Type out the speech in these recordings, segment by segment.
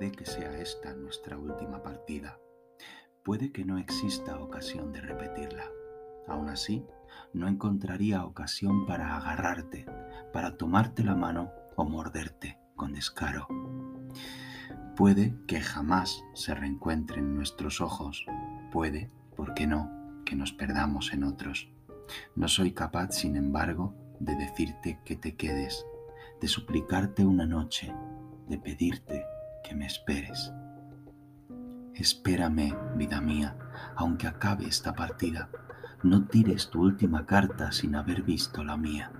Puede que sea esta nuestra última partida. Puede que no exista ocasión de repetirla. Aún así, no encontraría ocasión para agarrarte, para tomarte la mano o morderte con descaro. Puede que jamás se reencuentren nuestros ojos. Puede, ¿por qué no?, que nos perdamos en otros. No soy capaz, sin embargo, de decirte que te quedes, de suplicarte una noche, de pedirte que me esperes. Espérame, vida mía, aunque acabe esta partida. No tires tu última carta sin haber visto la mía.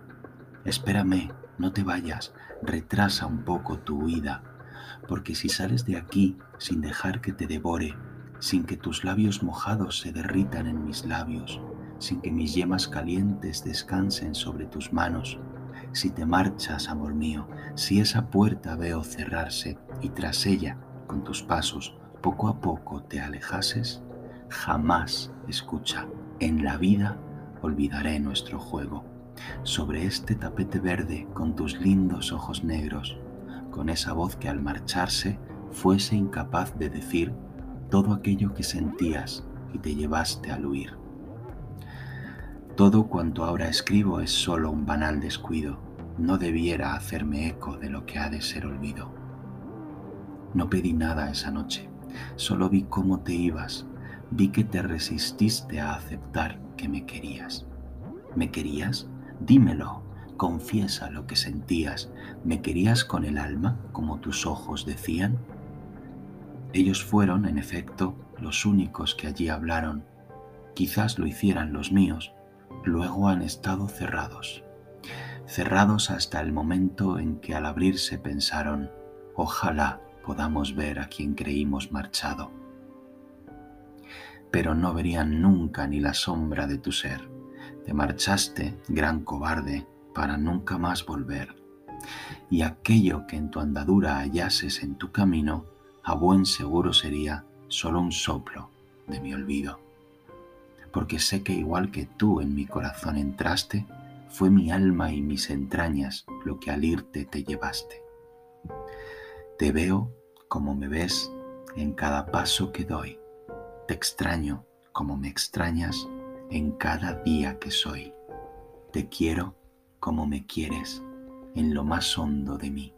Espérame, no te vayas, retrasa un poco tu huida, porque si sales de aquí sin dejar que te devore, sin que tus labios mojados se derritan en mis labios, sin que mis yemas calientes descansen sobre tus manos, si te marchas, amor mío, si esa puerta veo cerrarse y tras ella, con tus pasos, poco a poco te alejases, jamás, escucha, en la vida olvidaré nuestro juego. Sobre este tapete verde con tus lindos ojos negros, con esa voz que al marcharse fuese incapaz de decir todo aquello que sentías y te llevaste al huir. Todo cuanto ahora escribo es solo un banal descuido, no debiera hacerme eco de lo que ha de ser olvido. No pedí nada esa noche, solo vi cómo te ibas, vi que te resististe a aceptar que me querías. ¿Me querías? Dímelo, confiesa lo que sentías. ¿Me querías con el alma, como tus ojos decían? Ellos fueron, en efecto, los únicos que allí hablaron. Quizás lo hicieran los míos, luego han estado cerrados. Cerrados hasta el momento en que al abrirse pensaron, ojalá podamos ver a quien creímos marchado. Pero no verían nunca ni la sombra de tu ser. Te marchaste, gran cobarde, para nunca más volver. Y aquello que en tu andadura hallases en tu camino, a buen seguro sería solo un soplo de mi olvido. Porque sé que igual que tú en mi corazón entraste, fue mi alma y mis entrañas lo que al irte te llevaste. Te veo como me ves en cada paso que doy. Te extraño como me extrañas en cada día que soy. Te quiero como me quieres en lo más hondo de mí.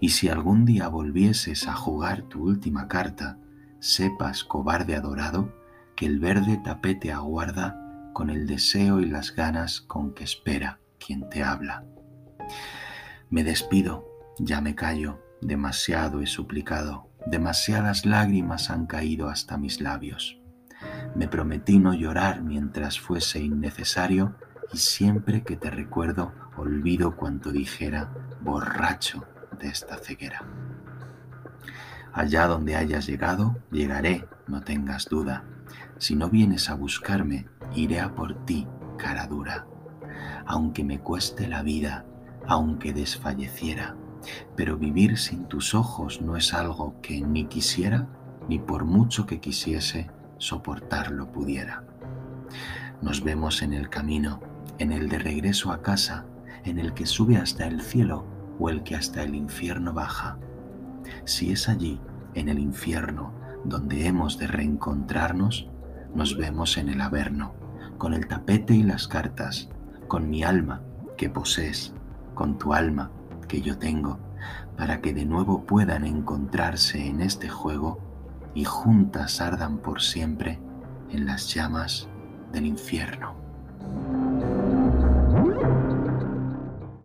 Y si algún día volvieses a jugar tu última carta, sepas, cobarde adorado, que el verde tapete aguarda con el deseo y las ganas con que espera quien te habla. Me despido, ya me callo, demasiado he suplicado, demasiadas lágrimas han caído hasta mis labios. Me prometí no llorar mientras fuese innecesario y siempre que te recuerdo olvido cuanto dijera borracho de esta ceguera. Allá donde hayas llegado, llegaré, no tengas duda. Si no vienes a buscarme, iré a por ti, cara dura. Aunque me cueste la vida, aunque desfalleciera, pero vivir sin tus ojos no es algo que ni quisiera, ni por mucho que quisiese, soportarlo pudiera. Nos vemos en el camino, en el de regreso a casa, en el que sube hasta el cielo o el que hasta el infierno baja. Si es allí, en el infierno, donde hemos de reencontrarnos, nos vemos en el Averno, con el tapete y las cartas, con mi alma que posees, con tu alma que yo tengo, para que de nuevo puedan encontrarse en este juego y juntas ardan por siempre en las llamas del infierno.